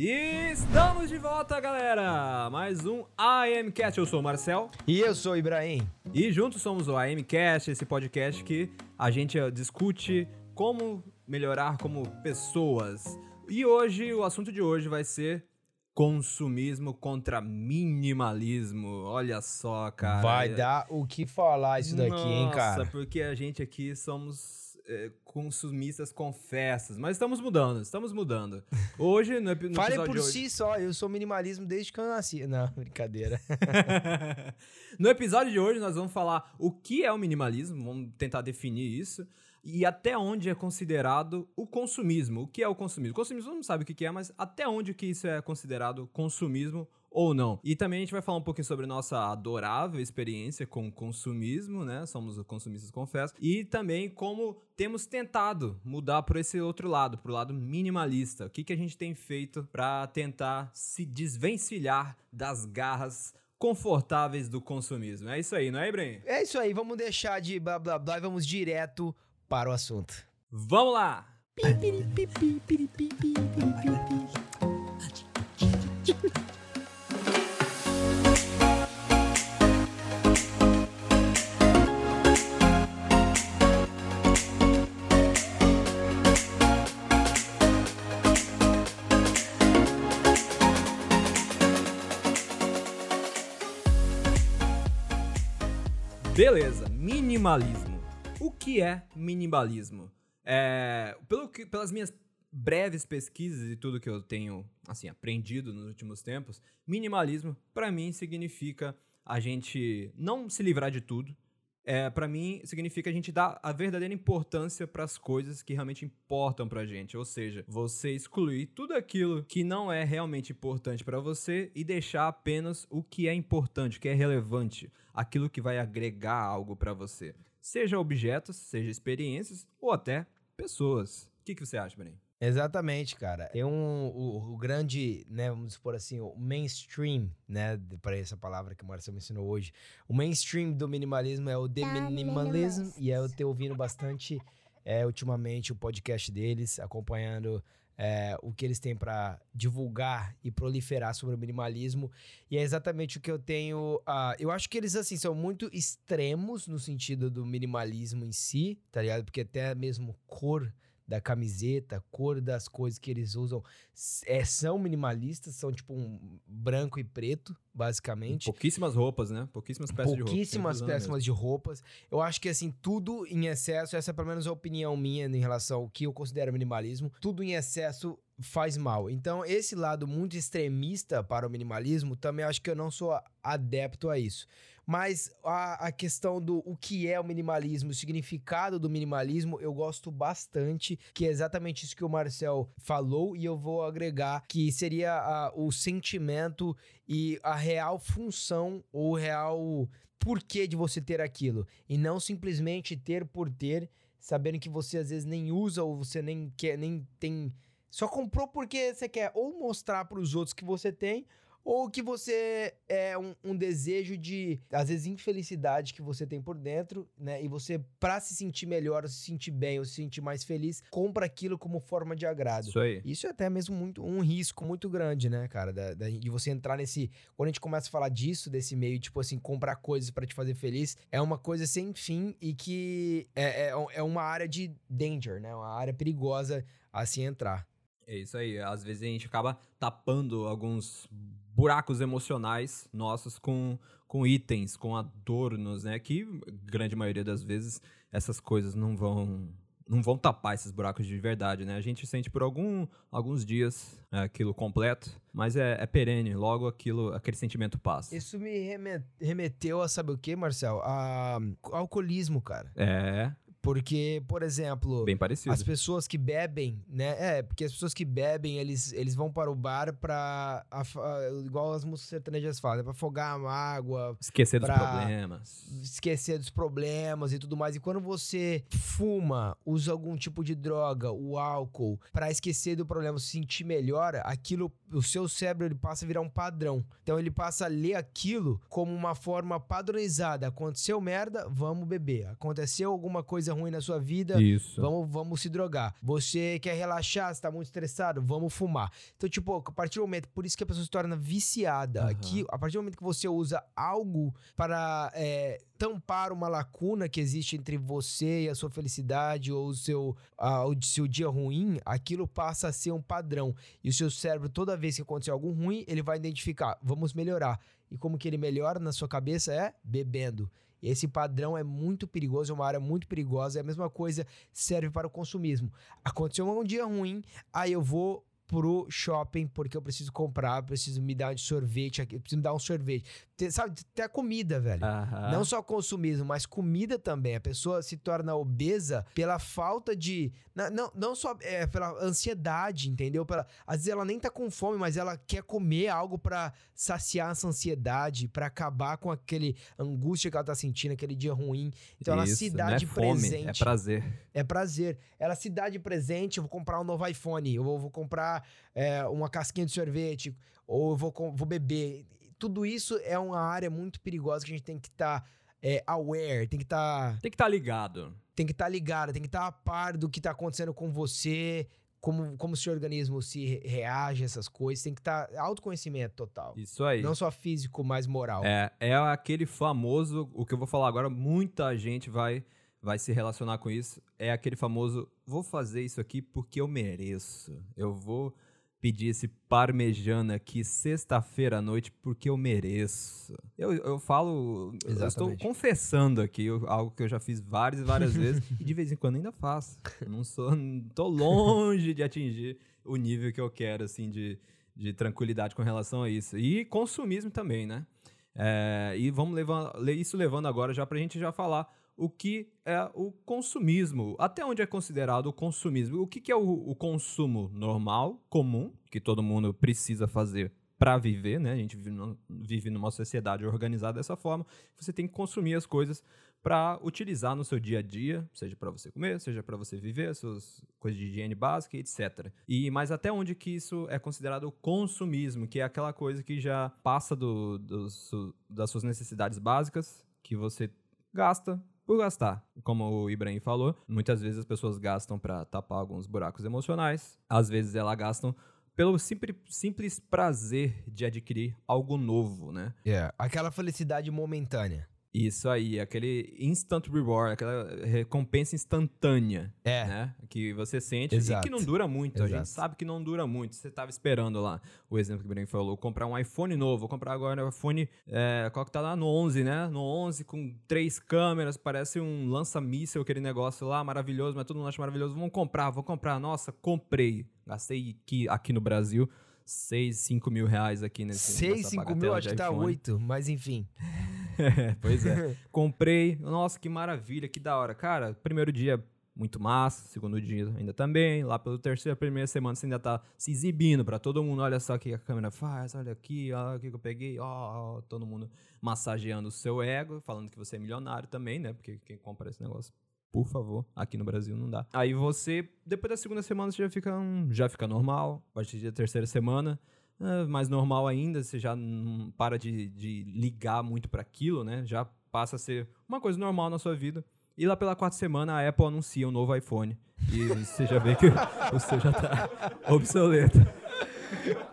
E estamos de volta, galera! Mais um AMCast. Eu sou o Marcel. E eu sou o Ibrahim. E juntos somos o AMCast, esse podcast que a gente discute como melhorar como pessoas. E hoje, o assunto de hoje vai ser consumismo contra minimalismo. Olha só, cara. Vai dar o que falar isso daqui, Nossa, hein, cara? porque a gente aqui somos é, consumistas confessos. Mas estamos mudando, estamos mudando. Hoje, no, no Fale por hoje... si só, eu sou minimalismo desde que eu nasci. Não, brincadeira. no episódio de hoje, nós vamos falar o que é o minimalismo, vamos tentar definir isso. E até onde é considerado o consumismo. O que é o consumismo? O consumismo não sabe o que que é, mas até onde que isso é considerado consumismo ou não. E também a gente vai falar um pouquinho sobre nossa adorável experiência com consumismo, né? Somos consumistas, confesso. E também como temos tentado mudar por esse outro lado, pro lado minimalista. O que, que a gente tem feito para tentar se desvencilhar das garras confortáveis do consumismo. É isso aí, não é, Ibrahim? É isso aí, vamos deixar de blá blá blá e vamos direto para o assunto. Vamos lá! Beleza, minimalismo. O que é minimalismo? É, pelo que- pelas minhas breves pesquisas e tudo que eu tenho assim aprendido nos últimos tempos, minimalismo para mim significa a gente não se livrar de tudo. É, para mim significa a gente dar a verdadeira importância para as coisas que realmente importam pra gente, ou seja, você excluir tudo aquilo que não é realmente importante para você e deixar apenas o que é importante, o que é relevante, aquilo que vai agregar algo para você. Seja objetos, seja experiências ou até pessoas. O que, que você acha, Bren? Exatamente, cara. Tem um o, o grande, né, vamos supor assim, o mainstream, né, para essa palavra que o Marcelo me ensinou hoje. O mainstream do minimalismo é o The Minimalism e eu tenho ouvindo bastante é, ultimamente o podcast deles, acompanhando é, o que eles têm para divulgar e proliferar sobre o minimalismo. E é exatamente o que eu tenho. ah, eu acho que eles, assim, são muito extremos no sentido do minimalismo em si, tá ligado? Porque até mesmo cor da camiseta, cor das coisas que eles usam é, são minimalistas, são tipo um branco e preto, basicamente. Pouquíssimas roupas, né? Pouquíssimas peças de roupa. Pouquíssimas peças de roupas. Eu acho que, assim, tudo em excesso, essa é pelo menos a opinião minha em relação ao que eu considero minimalismo, tudo em excesso faz mal. Então, esse lado muito extremista para o minimalismo, também acho que eu não sou adepto a isso. Mas a, a questão do o que é o minimalismo, o significado do minimalismo, eu gosto bastante, que é exatamente isso que o Marcel falou, e eu vou agregar que seria a- o sentimento e a real função ou real porquê de você ter aquilo. E não simplesmente ter por ter, sabendo que você às vezes nem usa ou você nem quer, nem tem. Só comprou porque você quer ou mostrar para os outros que você tem, ou que você é um, um desejo de, às vezes, infelicidade que você tem por dentro, né? E você, pra se sentir melhor, ou se sentir bem, ou se sentir mais feliz, compra aquilo como forma de agrado. Isso aí. Isso é até mesmo muito um risco muito grande, né, cara? Da, da- de você entrar nesse. Quando a gente começa a falar disso, desse meio, tipo assim, comprar coisas pra te fazer feliz, é uma coisa sem fim e que é, é, é uma área de danger, né? Uma área perigosa a se entrar. É isso aí. Às vezes a gente acaba tapando alguns buracos emocionais nossos com, com itens, com adornos, né? Que grande maioria das vezes essas coisas não vão não vão tapar esses buracos de verdade, né? A gente sente por algum, alguns dias é, aquilo completo, mas é, é perene. Logo aquilo, aquele sentimento passa. Isso me reme- remeteu a sabe o que, Marcel? A alcoolismo, cara. É, Porque, por exemplo. bem parecido. As pessoas que bebem, né? É, porque as pessoas que bebem, eles, eles vão para o bar pra. afa- igual as músicas sertanejas falam, é pra afogar a mágoa, Esquecer dos problemas. esquecer dos problemas e tudo mais. E quando você fuma, usa algum tipo de droga, o álcool, pra esquecer do problema, se sentir melhor, aquilo o seu cérebro ele passa a virar um padrão. Então ele passa a ler aquilo como uma forma padronizada. Aconteceu merda, vamos beber. Aconteceu alguma coisa ruim na sua vida, Isso. vamos, vamos se drogar. Você quer relaxar, você tá muito estressado, vamos fumar. Então, tipo, a partir do momento, por isso que a pessoa se torna viciada. Aham. Que, a partir do momento que você usa algo para é, tampar uma lacuna que existe entre você e a sua felicidade ou o seu, ah, o seu dia ruim, aquilo passa a ser um padrão. E o seu cérebro, toda vez que acontecer algo ruim, ele vai identificar, vamos melhorar. E como que ele melhora na sua cabeça é bebendo. Esse padrão é muito perigoso, é uma área muito perigosa. É a mesma coisa serve para o consumismo. Aconteceu um dia ruim, aí eu vou pro shopping porque eu preciso comprar, preciso me dar de sorvete aqui, preciso me dar um sorvete. Sabe, até comida, velho. Não só consumismo, mas comida também. A pessoa se torna obesa pela falta de. na- Não, não só é, pela ansiedade, entendeu? Pela, às vezes ela nem tá com fome, mas ela quer comer algo pra saciar essa ansiedade, pra acabar com aquele angústia que ela tá sentindo, aquele dia ruim. Então ela se Isso, dá não é de fome, presente. É prazer. É prazer. Ela se dá de presente, eu vou comprar um novo iPhone, eu vou, vou comprar é, uma casquinha de sorvete, ou eu vou, vou beber. Tudo isso é uma área muito perigosa que a gente tem que estar aware, tem que estar Tem que estar ligado. tem que estar ligado, tem que estar a par do que está acontecendo com você, como, como o seu organismo se re- reage a essas coisas, tem que estar autoconhecimento total. Isso aí. Não só físico, mas moral. É, é aquele famoso, o que eu vou falar agora, muita gente vai, vai se relacionar com isso. É aquele famoso, vou fazer isso aqui porque eu mereço. Eu vou pedir esse parmejana aqui sexta-feira à noite porque eu mereço. Eu, eu falo, eu estou Exatamente. confessando aqui eu- algo que eu já fiz várias e várias vezes e de vez em quando ainda faço. Não sou, tô longe de atingir o nível que eu quero, assim, de, de tranquilidade com relação a isso. E consumismo também, né? É, e vamos levar, le- isso levando agora já pra gente já falar o que é o consumismo. Até onde é considerado o consumismo? O que, que é o, o consumo normal, comum, que todo mundo precisa fazer para viver, né? A gente vive, vive numa sociedade organizada dessa forma. Você tem que consumir as coisas para utilizar no seu dia a dia, seja para você comer, seja para você viver, as suas coisas de higiene básica, etc. E mas até onde que isso é considerado consumismo, que é aquela coisa que já passa do, do das suas necessidades básicas, que você gasta por gastar. Como o Ibrahim falou, muitas vezes as pessoas gastam para tapar alguns buracos emocionais, às vezes elas gastam pelo simples, simples prazer de adquirir algo novo, né? É, Aquela felicidade momentânea. Isso aí, aquele instant reward, aquela recompensa instantânea, É. né? Que você sente Exato. e que não dura muito. A Exato. gente sabe que não dura muito. Você tava esperando lá, o exemplo que o Breno falou, comprar um iPhone novo, vou comprar agora um iPhone, é, qual que tá lá? No 11, né? No 11 com três câmeras, parece um lança-míssel aquele negócio lá, maravilhoso, mas todo mundo acha maravilhoso. Vamos comprar, vou comprar. Nossa, comprei. Gastei aqui, aqui no Brasil 6, 5 mil reais aqui nesse 6, nessa 5 mil, acho que tá iPhone. 8, mas enfim. É, pois é. Comprei. Nossa, que maravilha, que da hora. Cara, primeiro dia, muito massa. Segundo dia, ainda também. Lá pelo terceiro, primeira semana, você ainda tá se exibindo pra todo mundo. Olha só o que a câmera faz. Olha aqui, olha o que eu peguei. Ó, ó, todo mundo massageando o seu ego, falando que você é milionário também, né? Porque quem compra esse negócio. Por favor, aqui no Brasil não dá. Aí você, depois da segunda semana, você já fica, já fica normal. A partir da terceira semana, é, mais normal ainda, você já não para de, de ligar muito para aquilo, né? Já passa a ser uma coisa normal na sua vida. E lá pela quarta semana a Apple anuncia um novo iPhone. E você já vê que o seu já tá obsoleto.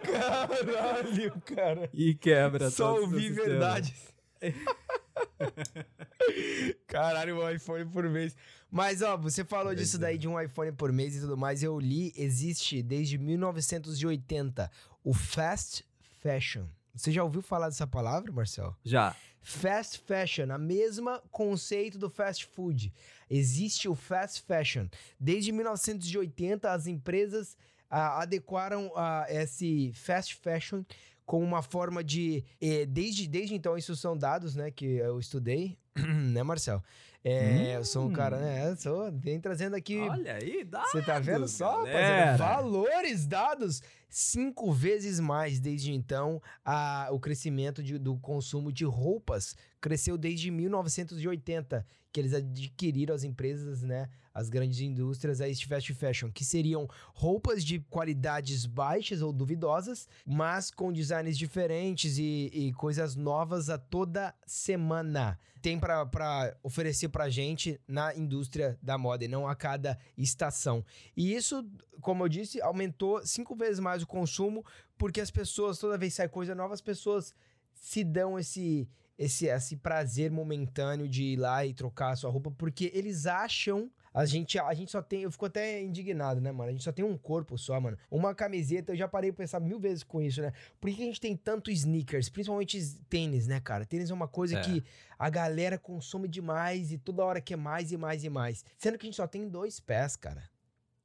Caralho, cara. E quebra Só ouvi verdades. Caralho, um iPhone por mês. Mas, ó, você falou Pois disso é. daí de um iPhone por mês e tudo mais. Eu li, existe desde 1980 o fast fashion. Você já ouviu falar dessa palavra, Marcel? Já. Fast fashion, a mesma conceito do fast food. Existe o fast fashion. Desde 1980, as empresas ah, adequaram ah, esse fast fashion como uma forma de. eh, desde, desde então, isso são dados né, que eu estudei. né, Marcel? É, eu sou um cara, né? Sou, vem trazendo aqui. Olha aí, dá. Você tá vendo só, rapaziada? Valores dados cinco vezes mais desde então. A, o crescimento de- do consumo de roupas cresceu desde 1980, que eles adquiriram as empresas, né? As grandes indústrias, a Fast Fashion, que seriam roupas de qualidades baixas ou duvidosas, mas com designs diferentes e, e coisas novas a toda semana. Tem pra oferecer pra gente na indústria da moda e não a cada estação. E isso, como eu disse, aumentou cinco vezes mais o consumo, porque as pessoas, toda vez que sai coisa nova, as pessoas se dão esse, esse, esse prazer momentâneo de ir lá e trocar a sua roupa, porque eles acham. A gente, a gente só tem. Eu fico até indignado, né, mano? A gente só tem um corpo só, mano. Uma camiseta, eu já parei pra pensar mil vezes com isso, né? Por que a gente tem tanto sneakers? Principalmente tênis, né, cara? Tênis é uma coisa É. que a galera consome demais e toda hora quer mais e mais e mais. Sendo que a gente só tem dois pés, cara.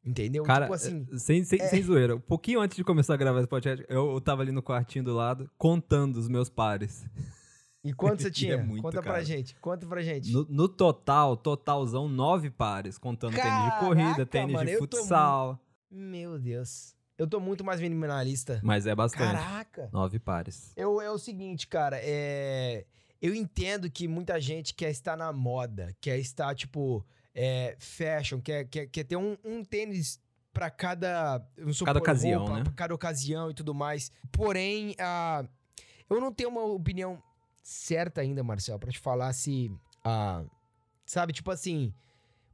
Entendeu? Cara, tipo assim. eh, sem, sem, é. sem zoeira. Um pouquinho antes de começar a gravar esse podcast, eu, eu tava ali no quartinho do lado, contando os meus pares. E quanto você É tinha? muito, Conta pra cara. gente. Conta pra gente. No, no total, totalzão, nove pares. Contando tênis de corrida, Caraca, tênis mano, de futsal. Meu Deus. Eu tô muito mais minimalista. Mas é bastante. Caraca. Nove pares. Eu, é o seguinte, cara, é... Eu entendo que muita gente quer estar na moda, quer estar, tipo, é, fashion, quer, quer, quer ter um, um tênis pra cada... supor, ocasião, roupa, né? Pra cada ocasião e tudo mais. Porém, eu não tenho uma opinião certa ainda, Marcel, pra te falar se... ah, sabe, tipo assim...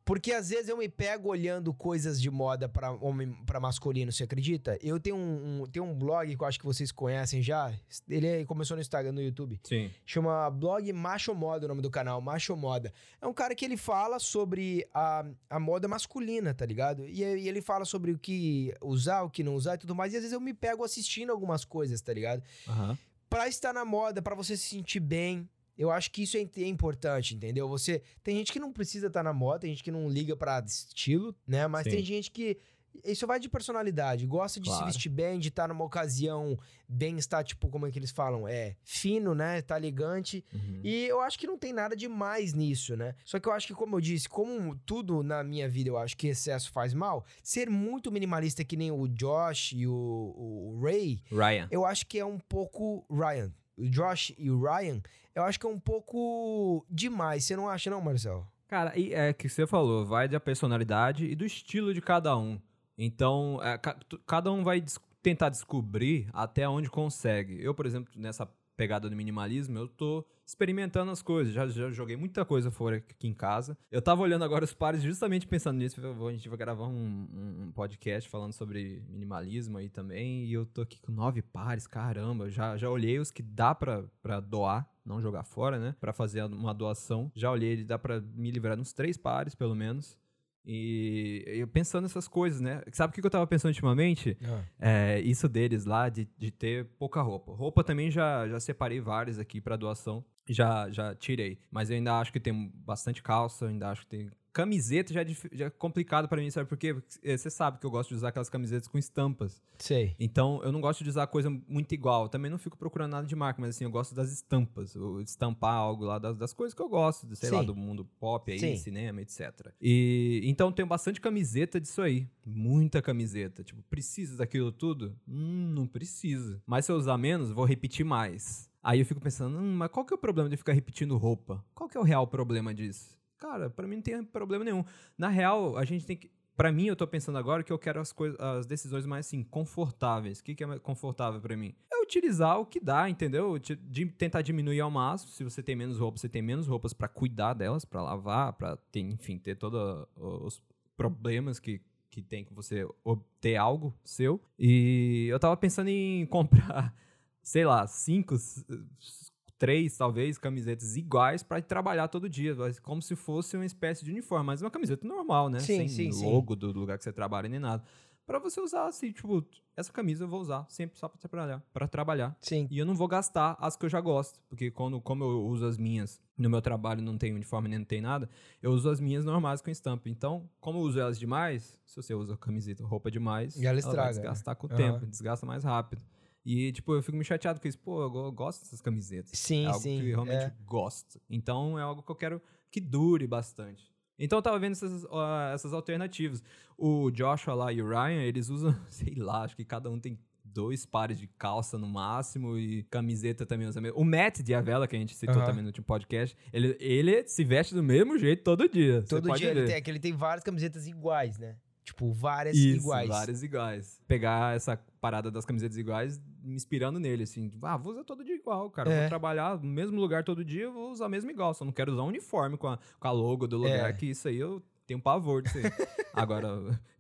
Porque às vezes eu me pego olhando coisas de moda pra homem, para masculino, você acredita? Eu tenho um, um- tenho um blog que eu acho que vocês conhecem já. Ele é- começou no Instagram, no YouTube. Sim. Chama blog Macho Moda, o nome do canal, Macho Moda. É um cara que ele fala sobre a, a moda masculina, tá ligado? E, aí ele fala sobre o que usar, o que não usar e tudo mais. E às vezes eu me pego assistindo algumas coisas, tá ligado? Aham. Pra estar na moda, pra você se sentir bem. Eu acho que isso é, é importante, entendeu? Você tem gente que não precisa estar na moda, tem gente que não liga pra estilo, né? Mas Sim. tem gente que isso vai de personalidade, gosta de se Claro. vestir bem, de estar numa ocasião bem estar tipo como é que eles falam, é fino, né? Tá elegante. Uhum. E eu acho que não tem nada demais nisso, né? Só que eu acho que, como eu disse, como tudo na minha vida eu acho que excesso faz mal, ser muito minimalista que nem o Josh e o, o Ray, Ryan. eu acho que é um pouco Ryan. O Josh e o Ryan, eu acho que é um pouco demais. Você não acha, não, Marcel? Cara, e é que você falou, vai da personalidade e do estilo de cada um. Então, é, ca- cada um vai des- tentar descobrir até onde consegue. Eu, por exemplo, nessa pegada do minimalismo, eu tô experimentando as coisas. Já, já joguei muita coisa fora aqui em casa. Eu tava olhando agora os pares justamente pensando nisso. A gente vai gravar um, um- podcast falando sobre minimalismo aí também. E eu tô aqui com nove pares, caramba. Já, já olhei os que dá pra, doar, não jogar fora, né? Pra fazer uma doação. Já olhei, dá pra me livrar uns três pares, pelo menos. E eu pensando nessas coisas, né? Sabe o que eu tava pensando ultimamente? É, isso deles lá, de, de ter pouca roupa. Roupa também já, já separei várias aqui pra doação. Já, já tirei. Mas eu ainda acho que tem bastante calça, ainda acho que tem. Camiseta já é, dif- já é complicado pra mim, sabe por quê? Porque eh, você sabe que eu gosto de usar aquelas camisetas com estampas. Sei. Então, eu não gosto de usar coisa muito igual. Eu também não fico procurando nada de marca, mas assim, eu gosto das estampas. Eu estampar algo lá das, das coisas que eu gosto, sei lá, Sim. do mundo pop aí, Sim. cinema, etc. E então tenho bastante camiseta disso aí. Muita camiseta. Tipo, precisa daquilo tudo? Hum, não precisa. Mas se eu usar menos, vou repetir mais. Aí eu fico pensando, hum, mas qual que é o problema de ficar repetindo roupa? Qual que é o real problema disso? Cara, pra mim não tem problema nenhum. Na real, a gente tem que. Pra mim, eu tô pensando agora que eu quero as, coisas, as decisões mais, assim, confortáveis. O que, que é mais confortável pra mim? É utilizar o que dá, entendeu? De, tentar diminuir ao máximo. Se você tem menos roupas, você tem menos roupas pra cuidar delas, pra lavar, pra ter, enfim, ter todos os problemas que, que tem que você obter algo seu. E eu tava pensando em comprar, sei lá, cinco, três, talvez, camisetas iguais pra trabalhar todo dia, como se fosse uma espécie de uniforme, mas uma camiseta normal, né? Sim, Sem sim, sim. logo do lugar que você trabalha nem nada. Pra você usar assim, tipo, essa camisa eu vou usar sempre só pra trabalhar, para trabalhar. Sim. E eu não vou gastar as que eu já gosto, porque quando como eu uso as minhas no meu trabalho não tem uniforme nem não tem nada, eu uso as minhas normais com estampa. Então, como eu uso elas demais, se você usa camiseta, roupa demais, E ela vai estraga, desgastar com o Aham. tempo, desgasta mais rápido. E, tipo, eu fico me chateado com isso. Pô, eu gosto dessas camisetas. Sim, é algo sim. que eu realmente é. gosto. Então, é algo que eu quero que dure bastante. Então, eu tava vendo essas, ó, essas alternativas. O Joshua lá e o Ryan, eles usam, sei lá, acho que cada um tem dois pares de calça no máximo e camiseta também usa mesmo. O Matt de Avela, que a gente citou Aham. também no último podcast, ele, ele se veste do mesmo jeito todo dia. Todo dia ele tem, é que ele tem várias camisetas iguais, né? Tipo, várias Isso, iguais. várias iguais. Pegar essa parada das camisetas iguais, me inspirando nele, assim. tipo, Ah, vou usar todo dia igual, cara. É. Vou trabalhar no mesmo lugar todo dia, eu vou usar a mesma igual. Só não quero usar um uniforme com a, com a logo do lugar, É. que isso aí eu tenho pavor disso aí. Agora,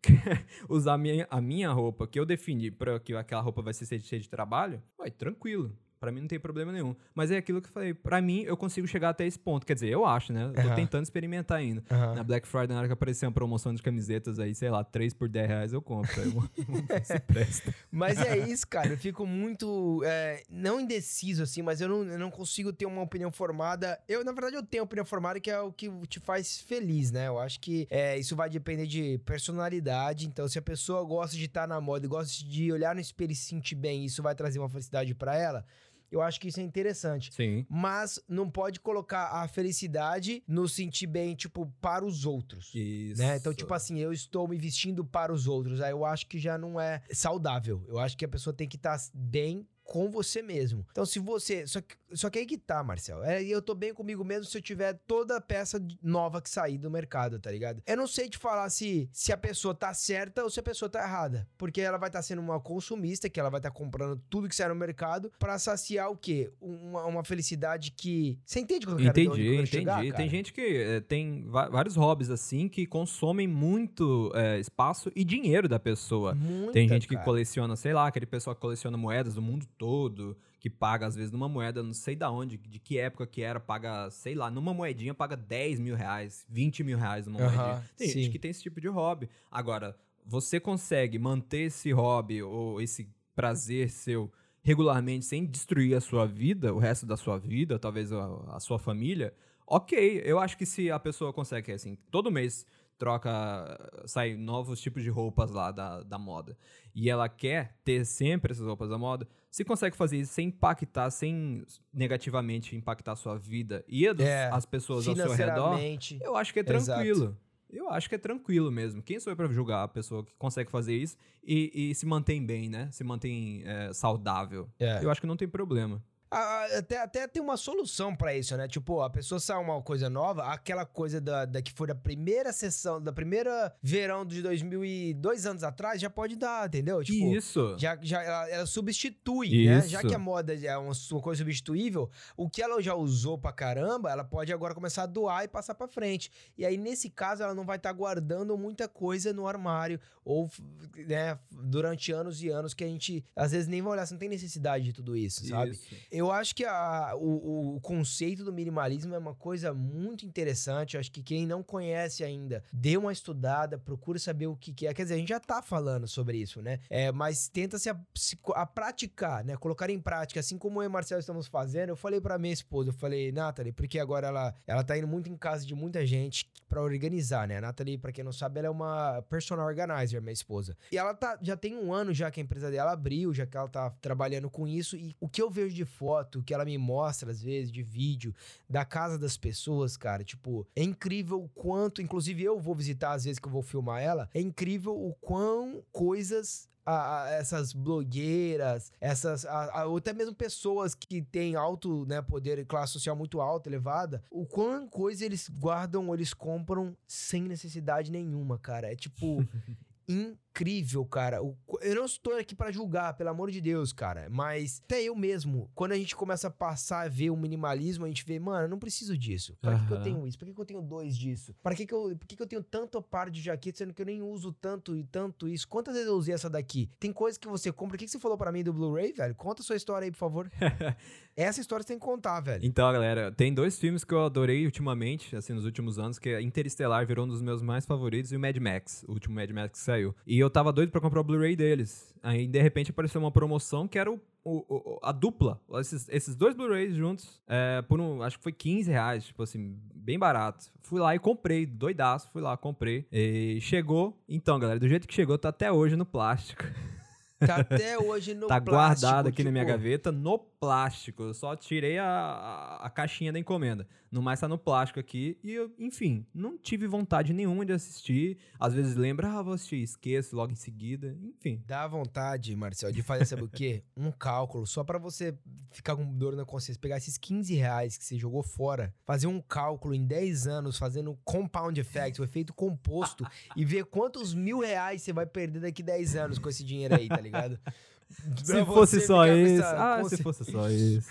usar a minha, a minha roupa, que eu defini pra que aquela roupa vai ser cheia de trabalho, vai, tranquilo. Pra mim não tem problema nenhum. Mas é aquilo que eu falei. Pra mim, eu consigo chegar até esse ponto. Quer dizer, eu acho, né? Eu tô tentando experimentar ainda. Aham. Na Black Friday, na hora que aparecer uma promoção de camisetas aí, sei lá, 3 por 10 reais eu compro. Aí se presta. Mas é isso, cara. Eu fico muito. é, não indeciso, assim, mas eu não, eu não consigo ter uma opinião formada. Eu, na verdade, eu tenho opinião formada que é o que te faz feliz, né? Eu acho que é, isso vai depender de personalidade. Então, se a pessoa gosta de estar na moda e gosta de olhar no espelho e se sentir bem, isso vai trazer uma felicidade pra ela. Eu acho que isso é interessante. Sim. Mas não pode colocar a felicidade no sentir bem, tipo, para os outros. Isso. Né? Então, tipo assim, eu estou me vestindo para os outros. Aí eu acho que já não é saudável. Eu acho que a pessoa tem que estar bem com você mesmo. Então, se você. Só que, só que aí que tá, Marcel. É, eu tô bem comigo mesmo se eu tiver toda a peça nova que sair do mercado, tá ligado? Eu não sei te falar se, se a pessoa tá certa ou se a pessoa tá errada. Porque ela vai estar sendo uma consumista, que ela vai estar comprando tudo que sai no mercado pra saciar o quê? Uma, uma felicidade que. Você entende quando eu quero, Entendi, entendi. chegar, tem cara? gente que eh, tem vários hobbies assim que consomem muito eh, espaço e dinheiro da pessoa. Muita, Tem gente que cara. coleciona, sei lá, aquele pessoal que coleciona moedas do mundo todo, que paga, às vezes, numa moeda, não sei da onde, de que época que era, paga, sei lá, numa moedinha paga 10 mil reais, 20 mil reais numa Aham, moedinha. Tem sim. gente que tem esse tipo de hobby. Agora, você consegue manter esse hobby ou esse prazer seu regularmente sem destruir a sua vida, o resto da sua vida, talvez a, a sua família, ok. Eu acho que se a pessoa consegue, assim, todo mês troca, sai novos tipos de roupas lá da, da moda, e ela quer ter sempre essas roupas da moda, se consegue fazer isso sem impactar, sem negativamente impactar a sua vida e a dos, É, as pessoas ao seu redor, eu acho que é Exato. tranquilo. Eu acho que é tranquilo mesmo. Quem sou eu pra julgar a pessoa que consegue fazer isso e, e se mantém bem, né? Se mantém é, saudável. É. Eu acho que não tem problema. Até, até tem uma solução pra isso, né? Tipo, a pessoa sai uma coisa nova, aquela coisa da, da que foi da primeira sessão, da primeira verão de 2002 anos atrás, já pode dar, entendeu? Tipo, isso. já, já ela, ela substitui, né? Já Isso. que a moda é uma, uma coisa substituível, o que ela já usou pra caramba, ela pode agora começar a doar e passar pra frente. E aí, nesse caso, ela não vai estar guardando muita coisa no armário, ou, né, durante anos e anos que a gente, às vezes, nem vai olhar, você não tem necessidade de tudo isso, sabe? Eu acho que a- o, o conceito do minimalismo é uma coisa muito interessante. Eu acho que quem não conhece ainda, dê uma estudada, procure saber o que, que é. Quer dizer, a gente já tá falando sobre isso, né? É, mas tenta se a, se a praticar, né? Colocar em prática, assim como eu e Marcelo estamos fazendo. Eu falei pra minha esposa, eu falei, Nathalie, porque agora ela, ela tá indo muito em casa de muita gente pra organizar, né? A Nathalie, pra quem não sabe, ela é uma personal organizer, minha esposa. E ela tá, já tem um ano já que a empresa dela abriu, já que ela tá trabalhando com isso. E o que eu vejo de foto, que ela me mostra às vezes, de vídeo, da casa das pessoas, cara, tipo, é incrível o quanto, inclusive eu vou visitar às vezes que eu vou filmar ela, é incrível o quão coisas a- a- essas blogueiras, essas a- ou até mesmo pessoas que têm alto né, poder e classe social muito alta, elevada, o quão coisa eles guardam ou eles compram sem necessidade nenhuma, cara. É tipo incrível, cara. Eu não estou aqui pra julgar, pelo amor de Deus, cara. Mas até eu mesmo, quando a gente começa a passar a ver o minimalismo, a gente vê, mano, eu não preciso disso. Pra que, que eu tenho isso? Pra que, que eu tenho dois disso? Pra que, que, eu, por que, que eu tenho tanto par de jaqueta, sendo que eu nem uso tanto e tanto isso? Quantas vezes eu usei essa daqui? Tem coisa que você compra. O que, que você falou pra mim do Blu-ray, velho? Conta a sua história aí, por favor. essa história você tem que contar, velho. Então, galera, tem dois filmes que eu adorei ultimamente, assim, nos últimos anos, que é Interestelar virou um dos meus mais favoritos e o Mad Max, o último Mad Max que saiu. E eu tava doido pra comprar o Blu-ray deles. Aí, de repente, apareceu uma promoção que era o- o- a dupla. Esses, esses dois Blu-rays juntos, é, por um, acho que foi 15 reais, tipo assim, bem barato. Fui lá e comprei, doidaço, fui lá, comprei. E chegou, então, galera, do jeito que chegou, tá até hoje no plástico. Tá até hoje no tá plástico. guardado aqui na minha tipo, gaveta no plástico. Eu só tirei a, a, a caixinha da encomenda. No mais tá no plástico aqui. E eu, enfim, não tive vontade nenhuma de assistir. Às vezes lembra, ah, vou assistir, esqueço logo em seguida. Enfim. Dá vontade, Marcel, de fazer, sabe o quê? Um cálculo, só pra você ficar com dor na consciência. Pegar esses 15 reais que você jogou fora, fazer um cálculo em 10 anos, fazendo compound effect, o efeito composto, e ver quantos mil reais você vai perder daqui 10 anos com esse dinheiro aí, tá ligado? Se Pra fosse só isso. Ah, se fosse só isso.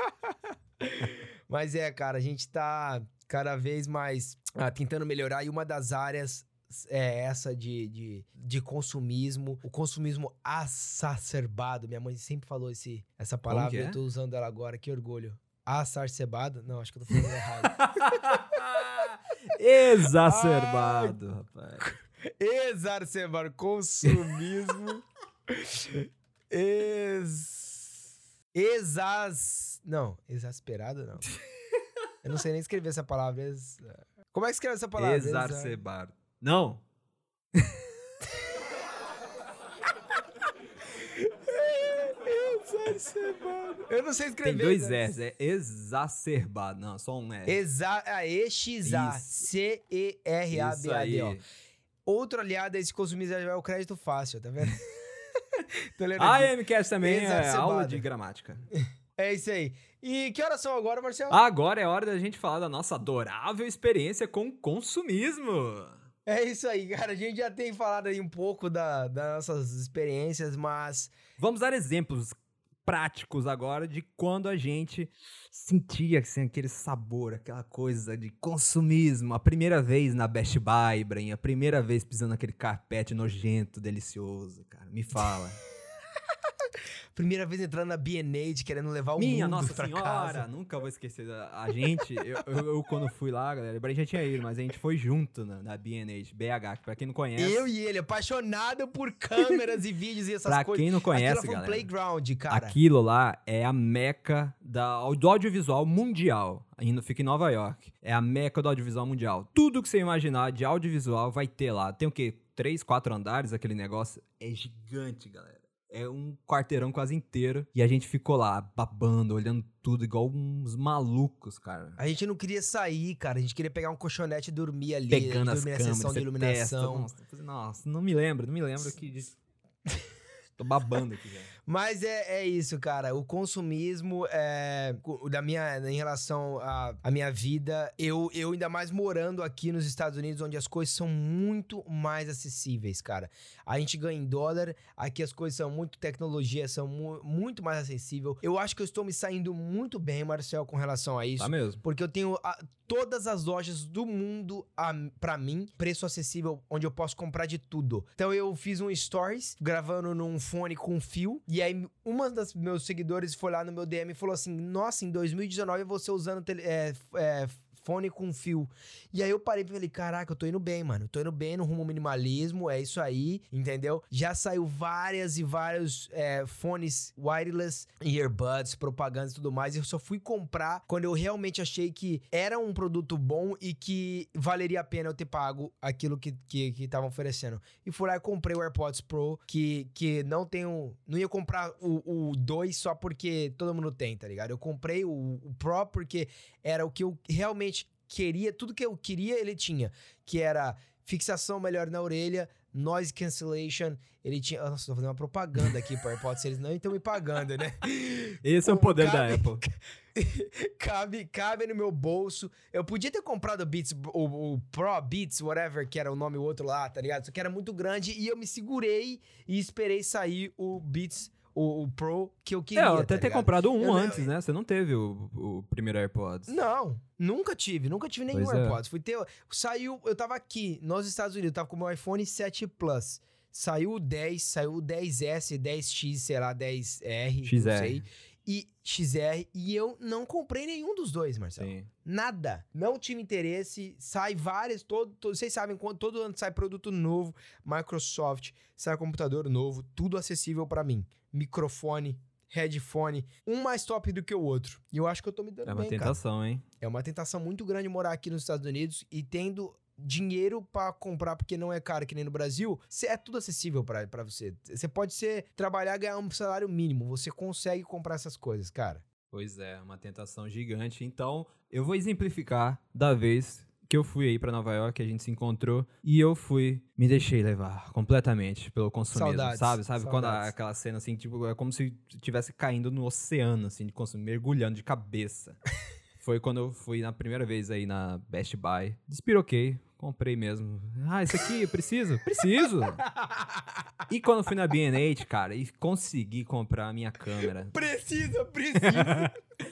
Mas é, cara, a gente tá cada vez mais ah, tentando melhorar e uma das áreas é essa de, de, de consumismo, o consumismo exacerbado. Minha mãe sempre falou esse, essa palavra, é? eu tô usando ela agora, que orgulho. Exacerbado? Não, acho que eu tô falando errado. Exacerbado, rapaz. Exacerbado, consumismo. Ex... Exas... Não, exasperado não. Eu não sei nem escrever essa palavra. ex- Como é que escreve essa palavra? Exa- Exacerbado. Não. Exacerbado. Eu não sei escrever. Tem dois né? S. É exacerbado. Não, só um S. Exa... ah, E-X-A. Isso. C-E-R-A-B-A-D, ó. Outro aliado a esse consumismo é o crédito fácil, tá vendo? A aqui. MCast também é aula de gramática. É isso aí. E que horas são agora, Marcelo? Agora é hora da gente falar da nossa adorável experiência com consumismo. É isso aí, cara. A gente já tem falado aí um pouco da, das nossas experiências, mas Vamos dar exemplos práticos agora de quando a gente sentia assim, aquele sabor, aquela coisa de consumismo. A primeira vez na Best Buy, Bren, a primeira vez pisando naquele carpete nojento, delicioso, cara. Me fala. Primeira vez entrando na B&H, querendo levar o Minha mundo Nossa pra Senhora, casa. nunca vou esquecer. A, a gente, eu, eu- eu quando fui lá, galera, o já tinha ido, mas a gente foi junto na, na B&H, BH, que pra quem não conhece. Eu e ele, apaixonado por câmeras e vídeos e essas Pra coisas. quem não conhece, Aquilo foi um galera. playground, cara. Aquilo lá é a meca da, do audiovisual mundial. Ainda fica em Nova York. É a meca do audiovisual mundial. Tudo que você imaginar de audiovisual vai ter lá. Tem o quê? Três, quatro andares aquele negócio. É gigante, galera. É um quarteirão quase inteiro. E a gente ficou lá, babando, olhando tudo, igual uns malucos, cara. A gente não queria sair, cara. A gente queria pegar um colchonete e dormir ali. Pegando as dormir na câmeras, de iluminação. testa. Nossa, nossa, não me lembro, não me lembro que... Tô babando aqui já. Mas é, é isso, cara. O consumismo é, da minha, em relação à, à minha vida, eu, eu ainda mais morando aqui nos Estados Unidos, onde as coisas são muito mais acessíveis, cara. A gente ganha em dólar, aqui as coisas são muito tecnologia, são mu- muito mais acessível. Eu acho que eu estou me saindo muito bem, Marcel, com relação a isso. Tá mesmo. Porque eu tenho a- todas as lojas do mundo a, pra mim, preço acessível, onde eu posso comprar de tudo. Então eu fiz um stories gravando num fone com fio. E aí, uma das meus seguidores foi lá no meu DM e falou assim: Nossa, em 2019 você usando tele- é, é, fone com fio. E aí eu parei e falei: Caraca, eu tô indo bem, mano. Eu tô indo bem no rumo minimalismo, é isso aí, entendeu? Já saiu várias e vários é, fones wireless, earbuds, propagandas e tudo mais. E eu só fui comprar quando eu realmente achei que era um produto bom e que valeria a pena eu ter pago aquilo que estavam que, estavam oferecendo. E fui lá e comprei o AirPods Pro, que, que não tenho. Não ia comprar o 2 só porque todo mundo tem, tá ligado? Eu comprei o, o Pro porque era o que eu realmente queria, tudo que eu queria ele tinha, que era fixação melhor na orelha, noise cancellation, ele tinha, nossa, tô fazendo uma propaganda aqui para AirPods, eles não estão me pagando, né? Esse é o poder da cara- Apple. cabe, cabe no meu bolso. Eu podia ter comprado o Beats, o, o Pro Beats, whatever, que era o nome o outro lá, tá ligado? Só que era muito grande e eu me segurei e esperei sair o Beats, o, o Pro que eu queria. É, eu até tá ter ligado? comprado um Eu não- antes, né? Você não teve o, o primeiro AirPods. Não, nunca tive, nunca tive nenhum Pois é. AirPods. Fui ter, saiu, eu tava aqui nos Estados Unidos, eu tava com o meu iPhone 7 Plus. Saiu o 10, saiu o 10S, 10X, sei lá, 10R, não XR. sei. E XR, e eu não comprei nenhum dos dois, Marcelo. Sim. Nada. Não tive interesse. Sai várias, todo, todo- vocês sabem, quando todo ano sai produto novo, Microsoft, sai computador novo, tudo acessível pra mim. Microfone, headphone, um mais top do que o outro. E eu acho que eu tô me dando É uma bem, cara. tentação, hein? É uma tentação muito grande morar aqui nos Estados Unidos e tendo dinheiro pra comprar, porque não é caro que nem no Brasil, é tudo acessível pra pra você. Você pode ser, trabalhar, ganhar um salário mínimo, você consegue comprar essas coisas, cara. Pois é, uma tentação gigante. Então, eu vou exemplificar da vez que eu fui aí pra Nova York, a gente se encontrou e eu fui, me deixei levar completamente pelo consumismo, Saudades, sabe? Sabe quando a- saudades. aquela cena assim, tipo, é como se estivesse caindo no oceano assim de consumo, mergulhando de cabeça. Foi quando eu fui na primeira vez aí na Best Buy. Despiroquei, comprei mesmo. Ah, isso aqui eu preciso? Preciso. E quando eu fui na B&H, cara, e consegui comprar a minha câmera. Precisa, precisa.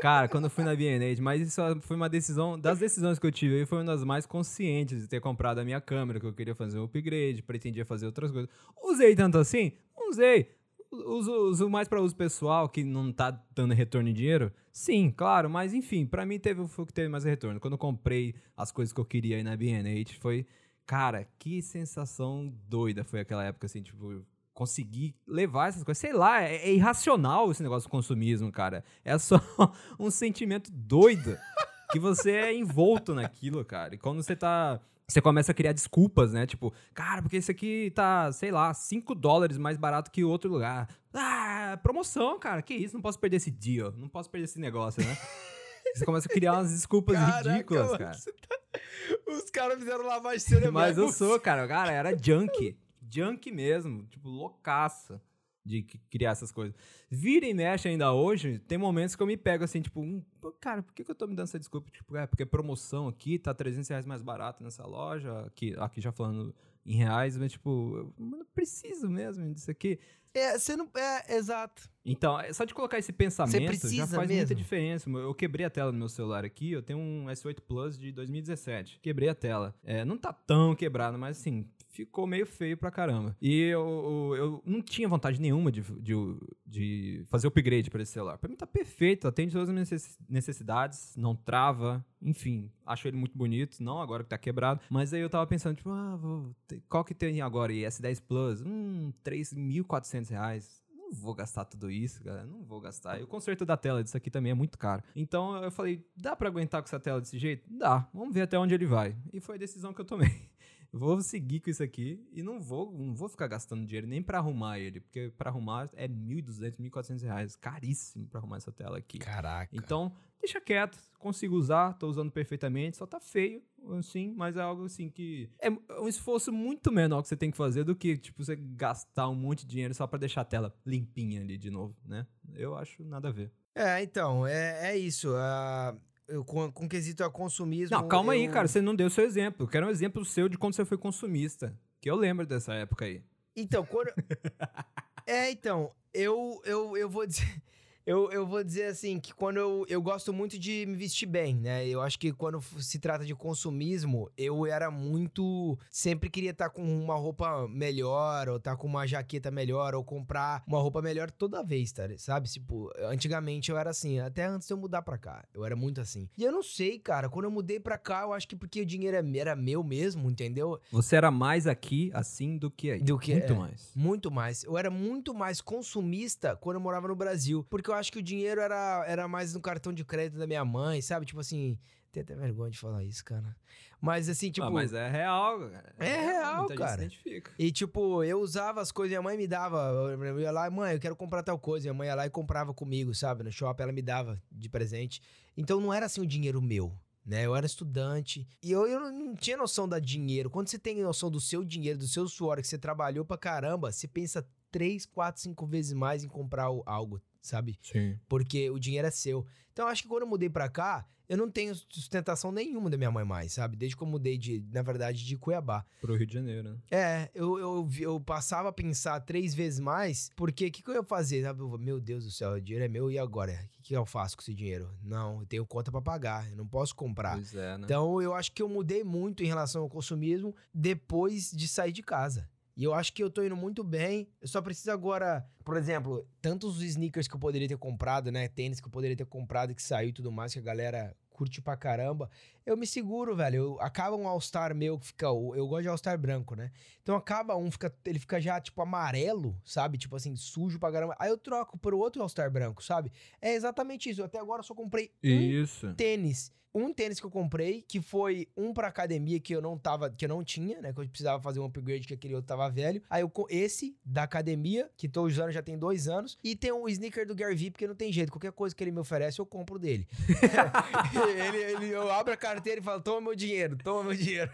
Cara, quando eu fui na B&H, mas isso foi uma decisão, das decisões que eu tive aí, foi uma das mais conscientes de ter comprado a minha câmera, que eu queria fazer um upgrade, pretendia fazer outras coisas. Usei tanto assim? Usei. Uso, uso mais pra uso pessoal, que não tá dando retorno em dinheiro? Sim, claro, mas enfim, pra mim teve, foi o que teve mais retorno. Quando eu comprei as coisas que eu queria aí na B&H, foi... Cara, que sensação doida foi aquela época, assim, tipo conseguir levar essas coisas. Sei lá, é, é irracional esse negócio do consumismo, cara. É só um sentimento doido que você é envolto naquilo, cara. E quando você tá. Você começa a criar desculpas, né? Tipo, cara, porque isso aqui tá, sei lá, 5 dólares mais barato que outro lugar. Ah, promoção, cara. Que isso? Não posso perder esse deal. Não posso perder esse negócio, né? Você começa a criar umas desculpas Caraca, ridículas, mano, cara. tá- Os caras fizeram lavagem cerebral. Mas eu sou, cara. Cara, era junk. Junk mesmo. Tipo, loucaça de criar essas coisas. Vira e mexe ainda hoje, tem momentos que eu me pego assim, tipo, hum, cara, por que, que eu tô me dando essa desculpa? Tipo, é porque promoção aqui tá 300 reais mais barato nessa loja, aqui, aqui já falando em reais, mas tipo, eu não preciso mesmo disso aqui. É, você não. É, exato. Então, é só de colocar esse pensamento já faz muita mesmo? diferença. Eu quebrei a tela do meu celular aqui, eu tenho um S8 Plus de 2017. Quebrei a tela. É, não tá tão quebrado, mas assim, ficou meio feio pra caramba. E eu, eu, não tinha vontade nenhuma de, de, de fazer upgrade pra esse celular. Pra mim tá perfeito, atende todas as minhas necess- necessidades, não trava, enfim, acho ele muito bonito, não agora que tá quebrado. Mas aí eu tava pensando, tipo, ah, vou qual que tem agora? E S10 Plus? Hum, 3.400 reais não vou gastar tudo isso, galera. Não vou gastar. E o conserto da tela disso aqui também é muito caro. Então eu falei, dá pra aguentar com essa tela desse jeito? Dá. Vamos ver até onde ele vai. E foi a decisão que eu tomei. Vou seguir com isso aqui e não vou, não vou ficar gastando dinheiro nem pra arrumar ele, porque pra arrumar é 1.200, 1.400 reais, caríssimo pra arrumar essa tela aqui. Caraca. Então, deixa quieto, consigo usar, tô usando perfeitamente, só tá feio, assim, mas é algo assim que é um esforço muito menor que você tem que fazer do que, tipo, você gastar um monte de dinheiro só pra deixar a tela limpinha ali de novo, né? Eu acho nada a ver. É, então, é, é isso. ah, eu, com, com quesito a consumismo. Não, calma aí, eu- cara, você não deu seu exemplo. Eu quero um exemplo seu de quando você foi consumista, que eu lembro dessa época aí. Então, quando. é, então, eu, eu, eu vou dizer. Eu, eu vou dizer assim, que quando eu, eu gosto muito de me vestir bem, né? Eu acho que quando se trata de consumismo, eu era muito. Sempre queria estar com uma roupa melhor, ou estar com uma jaqueta melhor, ou comprar uma roupa melhor toda vez, tá? Sabe? Tipo, antigamente eu era assim, até antes de eu mudar pra cá. Eu era muito assim. E eu não sei, cara, quando eu mudei pra cá, eu acho que porque o dinheiro é- era meu mesmo, entendeu? Você era mais aqui, assim, do que aí. Do que- Muito é. mais. Muito mais. Eu era muito mais consumista quando eu morava no Brasil. Porque eu acho que o dinheiro era, era mais no cartão de crédito da minha mãe, sabe? Tipo assim. Tenho até vergonha de falar isso, cara. Mas assim, tipo. ah, mas é real, cara. É real, muita gente cara. se identifica. E tipo, eu usava as coisas, minha mãe me dava. Eu ia lá, mãe, eu quero comprar tal coisa. Minha mãe ia lá e comprava comigo, sabe? No shopping ela me dava de presente. Então não era assim o dinheiro meu. Né? Eu era estudante e eu, eu não tinha noção da dinheiro. Quando você tem noção do seu dinheiro, do seu suor, que você trabalhou pra caramba, você pensa três, quatro, cinco vezes mais em comprar algo, sabe? Sim. Porque o dinheiro é seu. Então eu acho que quando eu mudei pra cá, eu não tenho sustentação nenhuma da minha mãe mais, sabe? Desde que eu mudei de, na verdade, de Cuiabá. Pro Rio de Janeiro, né? É, eu, eu, eu passava a pensar três vezes mais, porque o que, que eu ia fazer? sabe? Eu, Meu Deus do céu, o dinheiro é meu, e agora? O que, que eu faço com esse dinheiro? Não, eu tenho conta pra pagar, eu não posso comprar. Pois é, né? Então eu acho que eu mudei muito em relação ao consumismo depois de sair de casa. E eu acho que eu tô indo muito bem. Eu só preciso agora, por exemplo, tantos os sneakers que eu poderia ter comprado, né? Tênis que eu poderia ter comprado que saiu e tudo mais, que a galera curte pra caramba. Eu me seguro, velho. Eu, acaba um All-Star meu que fica. Eu gosto de All-Star branco, né? Então acaba um, fica, ele fica já, tipo, amarelo, sabe? Tipo assim, sujo pra caramba. Aí eu troco por outro All-Star branco, sabe? É exatamente isso. Eu até agora só comprei um Isso. tênis. Um tênis que eu comprei, que foi um pra academia que eu não tava, que eu não tinha, né? Que eu precisava fazer um upgrade, que aquele outro tava velho. Aí eu, esse da academia, que tô usando já tem dois anos. E tem o sneaker do Gary Vee, porque não tem jeito. Qualquer coisa que ele me oferece, eu compro dele. ele, ele- eu abro a carteira e falo: toma meu dinheiro, toma meu dinheiro.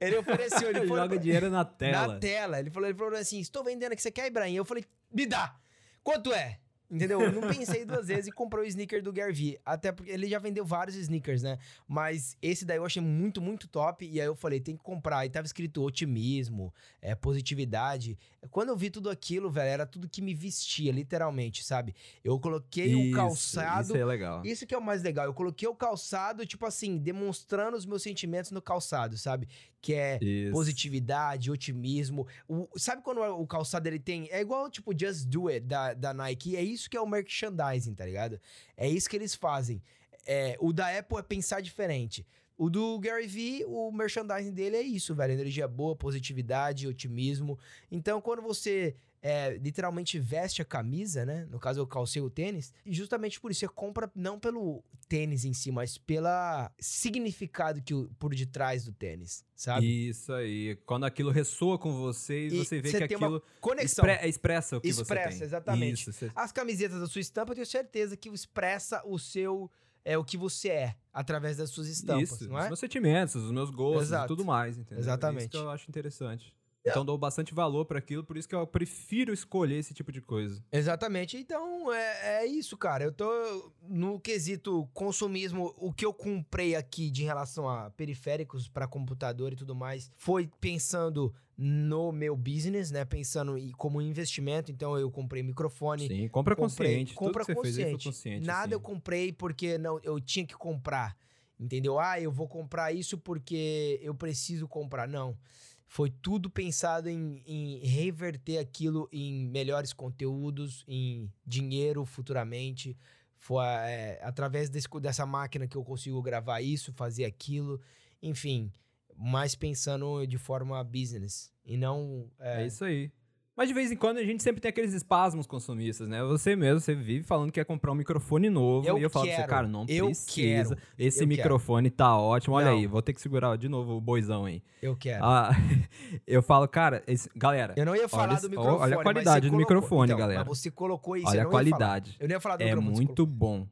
Ele ofereceu, ele falou. Joga dinheiro na tela. Na tela. Ele falou, ele falou assim: estou vendendo o que você quer, Ibrahim. Eu falei, me dá. Quanto é? Entendeu? Eu não pensei duas vezes e comprei o sneaker do Gary Vee. Até porque ele já vendeu vários sneakers, né? Mas esse daí eu achei muito, muito top. E aí eu falei, tem que comprar. E tava escrito otimismo, é, positividade. Quando eu vi tudo aquilo, velho, era tudo que me vestia, literalmente, sabe? Eu coloquei o calçado. Isso é legal. Isso que é o mais legal. Eu coloquei o calçado, tipo assim, demonstrando os meus sentimentos no calçado, sabe? Que é Isso. positividade, otimismo. O- sabe quando o calçado ele tem. É igual, tipo, Just Do It da, da Nike. É isso que é o merchandising, tá ligado? É isso que eles fazem. É, o da Apple é pensar diferente. O do Gary Vee, o merchandising dele é isso, velho. Energia boa, positividade, otimismo. Então, quando você é, literalmente veste a camisa, né? No caso, eu calcei o tênis. E justamente por isso, você compra não pelo tênis em si, mas pela significado que o- por detrás do tênis, sabe? Isso aí. Quando aquilo ressoa com você e, você vê você que aquilo Conexão. expre- expressa o que Expressa, você tem. exatamente. Isso, você- As camisetas da sua estampa, eu tenho certeza que expressa o seu. É o que você é, através das suas estampas, Isso, não os é? meus sentimentos, os meus gostos Exato. e tudo mais, entendeu? Exatamente. Isso que eu acho interessante. Então dou bastante valor pra aquilo, por isso que eu prefiro escolher esse tipo de coisa. Exatamente. Então, é, é isso, cara. Eu tô no quesito consumismo. O que eu comprei aqui de relação a periféricos para computador e tudo mais foi pensando no meu business, né? Pensando como investimento. Então, eu comprei microfone. Sim, compra comprei- consciente. compra Tudo você fez consciente. consciente. Nada assim. eu comprei porque não, eu tinha que comprar. Entendeu? Ah, eu vou comprar isso porque eu preciso comprar. Não. Foi tudo pensado em, em reverter aquilo em melhores conteúdos, em dinheiro futuramente. Foi é, através desse- dessa máquina que eu consigo gravar isso, fazer aquilo. Enfim, mais pensando de forma business. E não. É. É, isso aí. Mas de vez em quando a gente sempre tem aqueles espasmos consumistas, né? Você mesmo, você vive falando que quer comprar um microfone novo. Eu e eu falo pra você, quero, cara, não eu precisa. quero, Esse eu microfone tá ótimo. Olha Não. aí, vou ter que segurar de novo o boizão aí. eu quero. Ah, eu falo, cara, esse- galera, Eu não ia falar Olha do microfone. olha a qualidade do colocou. microfone, Então, galera. Você colocou isso. olha a qualidade. Eu não ia falar do É microfone. você muito bom.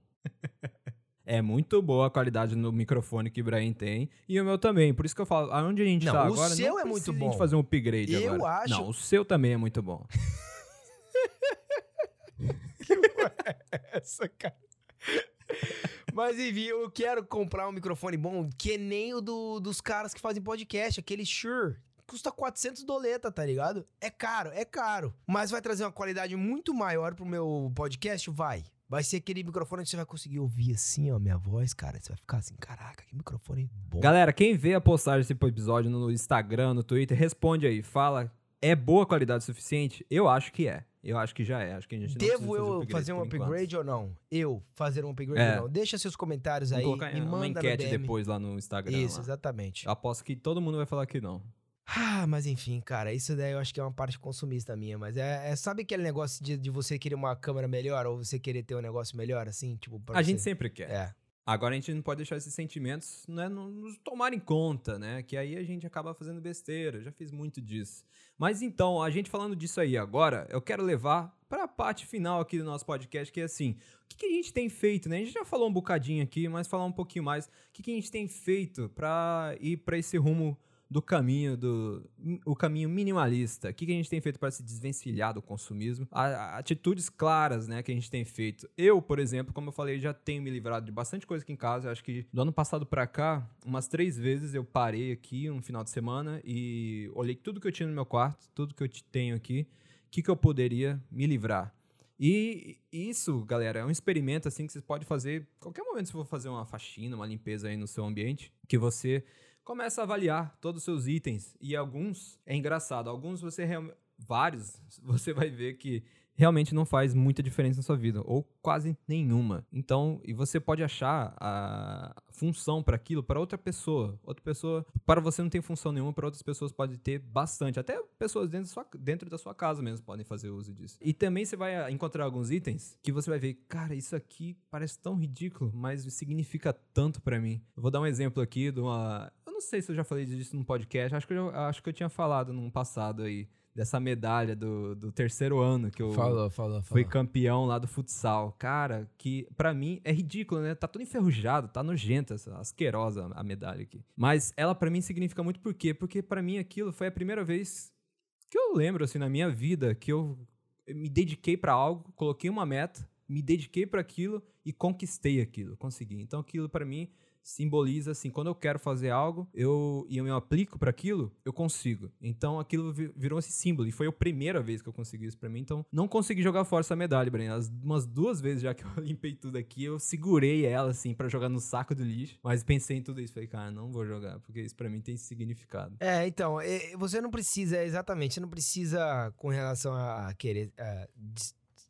É muito boa a qualidade no microfone que o Ibrahim tem. E o meu também. Por isso que eu falo, aonde a gente Não, tá o agora, seu não é muito precisa a bom. gente fazer um upgrade Eu agora. acho- Não, o seu também é muito bom. Essa, cara. Mas enfim, eu quero comprar um microfone bom, que nem o do- dos caras que fazem podcast, aquele Shure. Custa 400 doleta, tá ligado? É caro, é caro. Mas vai trazer uma qualidade muito maior pro meu podcast? Vai. Vai ser aquele microfone que você vai conseguir ouvir assim, ó, minha voz, cara. Você vai ficar assim, caraca, que microfone bom. Galera, quem vê a postagem desse episódio no Instagram, no Twitter, responde aí. Fala, é boa qualidade suficiente? Eu acho que é. Eu acho que já é. Acho que a gente Devo eu upgrade fazer um upgrade ou não? Eu fazer um upgrade É. ou não? Deixa seus comentários Vamos aí, colocar me uma manda enquete no DM. depois lá no Instagram. Isso, lá. exatamente. Aposto que todo mundo vai falar que não. Ah, mas enfim, cara, isso daí eu acho que é uma parte consumista minha, mas é, é- sabe aquele negócio de, de você querer uma câmera melhor ou você querer ter um negócio melhor, assim, tipo, A você- gente sempre quer. É, Agora a gente não pode deixar esses sentimentos né, nos tomarem conta, né? Que aí a gente acaba fazendo besteira. Eu já fiz muito disso. Mas então, a gente falando disso aí agora, eu quero levar para a parte final aqui do nosso podcast, que é assim: o que, que a gente tem feito, né? A gente já falou um bocadinho aqui, mas falar um pouquinho mais. O que, que a gente tem feito para ir para esse rumo do caminho do o caminho minimalista. O que, que a gente tem feito para se desvencilhar do consumismo? A- atitudes claras, né, que a gente tem feito. Eu, por exemplo, como eu falei, já tenho me livrado de bastante coisa aqui em casa. Eu acho que do ano passado para cá, umas três vezes eu parei aqui um final de semana e olhei tudo que eu tinha no meu quarto, tudo que eu te- tenho aqui, o que, que eu poderia me livrar. E isso, galera, é um experimento assim que vocês podem fazer qualquer momento se for fazer uma faxina, uma limpeza aí no seu ambiente, que você começa a avaliar todos os seus itens e alguns é engraçado, alguns você vários você vai ver que realmente não faz muita diferença na sua vida, ou quase nenhuma. Então, e você pode achar a função para aquilo para outra pessoa. Outra pessoa, para você não tem função nenhuma, para outras pessoas pode ter bastante. Até pessoas dentro da, sua, dentro da sua casa mesmo podem fazer uso disso. E também você vai encontrar alguns itens que você vai ver, cara, isso aqui parece tão ridículo, mas significa tanto para mim. Eu vou dar um exemplo aqui de uma. Sei se eu já falei disso num podcast, acho que eu, acho que eu tinha falado num passado aí dessa medalha do, do terceiro ano que eu falou, falou, fui campeão lá do futsal. Cara, que para mim é ridículo, né? Tá tudo enferrujado, tá nojenta, asquerosa a medalha aqui. Mas ela para mim significa muito por quê? Porque para mim aquilo foi a primeira vez que eu lembro assim na minha vida que eu me dediquei para algo, coloquei uma meta, me dediquei para aquilo e conquistei aquilo, consegui. Então aquilo para mim simboliza assim, quando eu quero fazer algo, eu e eu me aplico para aquilo, eu consigo. Então aquilo virou esse símbolo e foi a primeira vez que eu consegui isso para mim. Então não consegui jogar fora essa medalha, Breno. As, umas duas vezes já que eu limpei tudo aqui, eu segurei ela assim para jogar no saco do lixo, mas pensei em tudo isso, falei, cara, não vou jogar, porque isso para mim tem significado. É, então, é, você não precisa exatamente, você não precisa com relação a querer a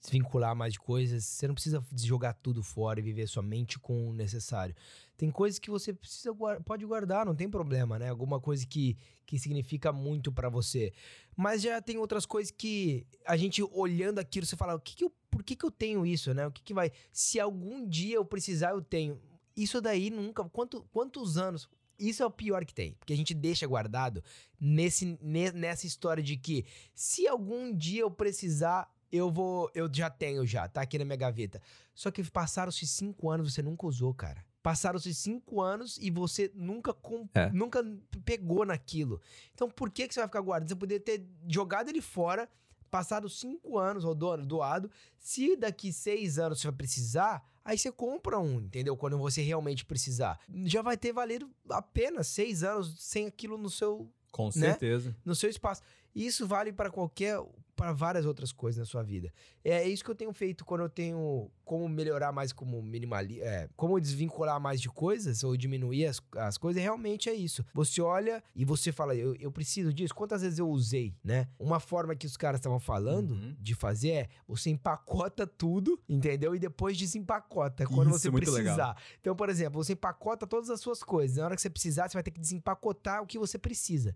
desvincular mais de coisas, você não precisa jogar tudo fora e viver somente com o necessário. Tem coisas que você precisa pode guardar, não tem problema, né? Alguma coisa que, que significa muito para você. Mas já tem outras coisas que a gente olhando aquilo, você fala, o que, que eu, por que, que eu tenho isso, né? O que, que vai. Se algum dia eu precisar, eu tenho. Isso daí nunca. Quanto, quantos anos? Isso é o pior que tem, porque a gente deixa guardado nesse, nessa história de que se algum dia eu precisar, eu vou, eu já tenho já, tá aqui na minha gaveta. Só que passaram-se cinco anos, você nunca usou, cara. Passaram-se cinco anos e você nunca, é. nunca pegou naquilo. Então, por que, que você vai ficar guardando? Você poderia ter jogado ele fora, passado cinco anos, ou doado. Se daqui seis anos você vai precisar, aí você compra um, entendeu? Quando você realmente precisar. Já vai ter valido apenas seis anos sem aquilo no seu. Com né? certeza. No seu espaço. E isso vale para qualquer para várias outras coisas na sua vida. É isso que eu tenho feito quando eu tenho como melhorar mais como minimalista, é, como desvincular mais de coisas ou diminuir as, as coisas, realmente é isso. Você olha e você fala, eu, eu preciso disso. Quantas vezes eu usei, né? Uma forma que os caras estavam falando uhum. de fazer é você empacota tudo, entendeu? E depois desempacota quando isso, você precisar. Legal. Então, por exemplo, você empacota todas as suas coisas. Na hora que você precisar, você vai ter que desempacotar o que você precisa.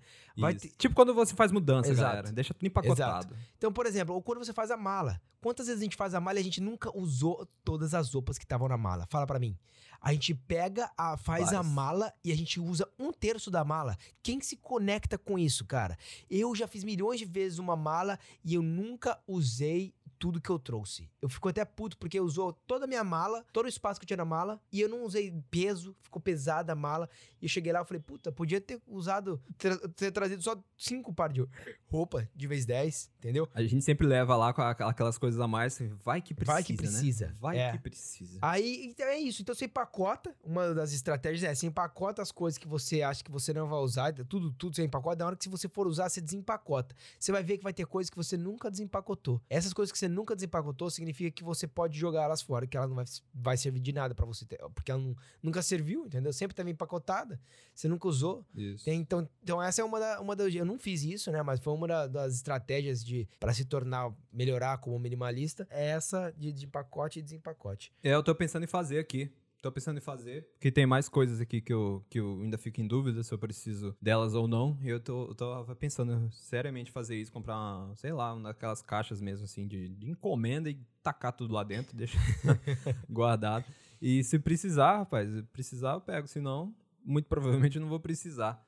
Ter... Tipo quando você faz mudança, Exato. galera. Deixa tudo empacotado. Exato. Então, por exemplo, ou quando você faz a mala. Quantas vezes a gente faz a mala e a gente nunca usou todas as roupas que estavam na mala? Fala para mim. A gente pega, a, faz a mala e a gente usa um terço da mala. Quem se conecta com isso, cara? Eu já fiz milhões de vezes uma mala e eu nunca usei tudo que eu trouxe. Eu fico até puto porque usou toda a minha mala, todo o espaço que eu tinha na mala, e eu não usei peso, ficou pesada a mala. E eu cheguei lá e falei, puta, podia ter usado, ter, ter, trazido só cinco par de roupa, de vez dez, entendeu? A gente sempre leva lá com aquelas coisas a mais, vai que precisa. Vai que precisa. Né? Vai é. que precisa. Aí, então é isso. Então você empacota, uma das estratégias é, você empacota as coisas que você acha que você não vai usar, tudo, tudo você empacota, da hora que se você for usar, você desempacota. Você vai ver que vai ter coisas que você nunca desempacotou. Essas coisas que você nunca desempacotou significa que você pode jogar elas fora, que ela não vai, vai servir de nada para você ter, porque ela não, nunca serviu, entendeu? Sempre estava empacotada, você nunca usou. Tem, então, então essa é uma da, uma das, eu não fiz isso, né, mas foi uma da, das estratégias de para se tornar melhorar como minimalista, é essa de, de pacote e desempacote. É, eu tô pensando em fazer aqui tô pensando em fazer. Porque tem mais coisas aqui que eu, que eu ainda fico em dúvida se eu preciso delas ou não. E eu tô, tô pensando seriamente fazer isso, comprar, uma, sei lá, uma daquelas caixas mesmo, assim, de, de encomenda e tacar tudo lá dentro, deixar guardado. E se precisar, rapaz, precisar eu pego, senão, muito provavelmente não vou precisar.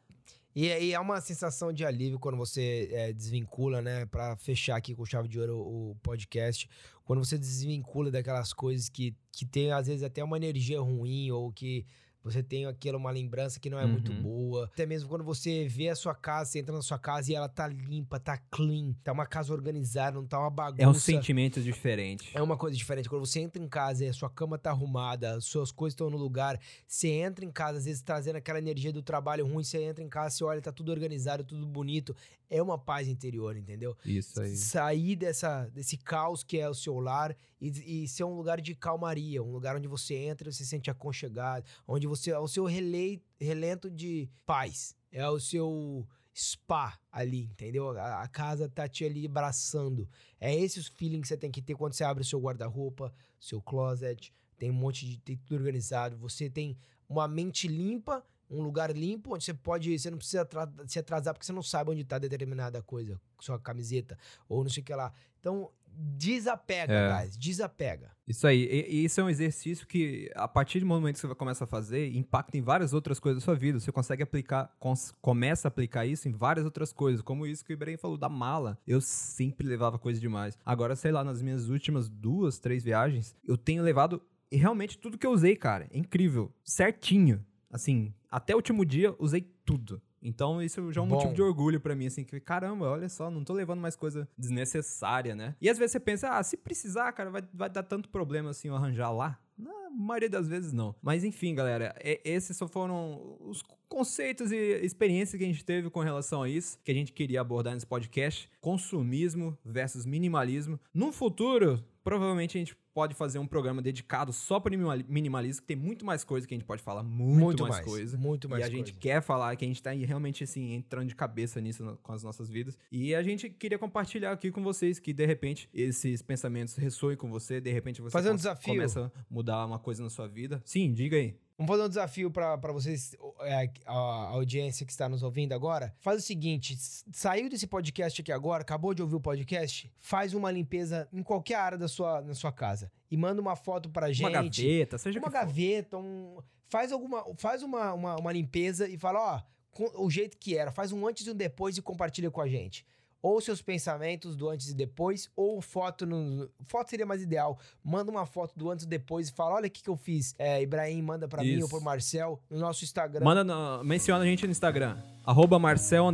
E, e é uma sensação de alívio quando você é, desvincula, né? Para fechar aqui com chave de ouro o, o podcast, quando você desvincula daquelas coisas que, que tem às vezes até uma energia ruim ou que você tem aquela uma lembrança que não é uhum. muito boa. Até mesmo quando você vê a sua casa, você entra na sua casa e ela tá limpa, tá clean, tá uma casa organizada, não tá uma bagunça. É um sentimento diferente. É uma coisa diferente. Quando você entra em casa e a sua cama tá arrumada, as suas coisas estão no lugar, você entra em casa, às vezes trazendo aquela energia do trabalho ruim, você entra em casa, você olha, tá tudo organizado, tudo bonito. É uma paz interior, entendeu? Isso aí. Sair dessa, desse caos que é o seu lar e, e ser um lugar de calmaria, um lugar onde você entra e se sente aconchegado, onde você é o seu relento de paz, é o seu spa ali, entendeu? A, a casa tá te ali abraçando. É esse o feeling que você tem que ter quando você abre o seu guarda-roupa, seu closet, tem um monte de tem tudo organizado, você tem uma mente limpa, um lugar limpo onde você pode, você não precisa se atrasar porque você não sabe onde tá determinada coisa, sua camiseta ou não sei o que lá. Então, desapega, é. guys, desapega. Isso aí, e, e, isso é um exercício que, a partir do momento que você começa a fazer, impacta em várias outras coisas da sua vida. Você consegue aplicar, começa a aplicar isso em várias outras coisas, como isso que o Ibrahim falou da mala. Eu sempre levava coisa demais. Agora, sei lá, nas minhas últimas duas, três viagens, eu tenho levado realmente tudo que eu usei, cara. É incrível. Certinho. Assim, até o último dia, usei tudo. Então, isso já é um Bom. motivo de orgulho para mim, assim, que caramba, olha só, não tô levando mais coisa desnecessária, né? E às vezes você pensa, ah, se precisar, cara, vai, vai dar tanto problema assim eu arranjar lá. Na maioria das vezes não. Mas enfim, galera, esses só foram os conceitos e experiências que a gente teve com relação a isso, que a gente queria abordar nesse podcast. Consumismo versus minimalismo. No futuro, provavelmente a gente pode fazer um programa dedicado só para minimalismo, que tem muito mais coisa que a gente pode falar, muito, muito mais, mais, coisa. Muito mais E a coisa. gente quer falar, que a gente tá realmente, assim, entrando de cabeça nisso com as nossas vidas. E a gente queria compartilhar aqui com vocês que, de repente, esses pensamentos ressoem com você, de repente você Fazer um desafio. começa a mudar uma coisa na sua vida. Sim, diga aí. Vamos fazer um desafio para vocês, é, a, audiência que está nos ouvindo agora. Faz o seguinte: saiu desse podcast aqui agora, acabou de ouvir o podcast, faz uma limpeza em qualquer área da sua, na sua casa. E manda uma foto pra gente. Uma gaveta, seja Uma gaveta, um, faz alguma, faz uma, uma, uma limpeza e fala, ó, o jeito que era, faz um antes e um depois e compartilha com a gente ou seus pensamentos do antes e depois, ou foto no. Foto seria mais ideal. Manda uma foto do antes e depois e fala: olha o que, que eu fiz. É, Ibrahim, manda para mim ou pro Marcel no nosso Instagram. Manda no, menciona a gente no Instagram. Arroba Marcel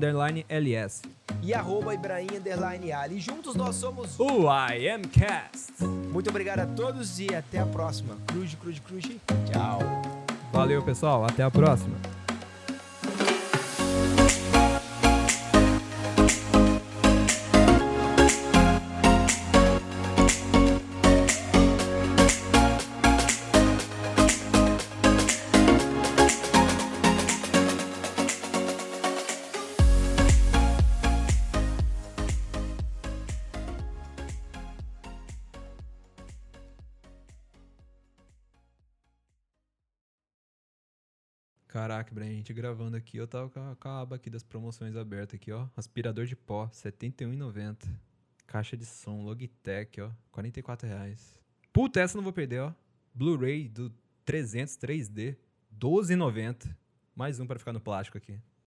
LS. E arroba Ibrahim underline Ali. Juntos nós somos o I Am Cast. Muito obrigado a todos e até a próxima. Cruz, cruz, cruz. Tchau. Valeu, pessoal. Até a próxima. Brian, a gente gravando aqui, eu tava com a, aba aqui das promoções aberta aqui, ó. Aspirador de pó, R$ 71,90. Caixa de som, Logitech, ó, R$ reais. Puta, essa não vou perder, ó. Blu-ray do 300 3D, R$ 12,90. Mais um para ficar no plástico aqui.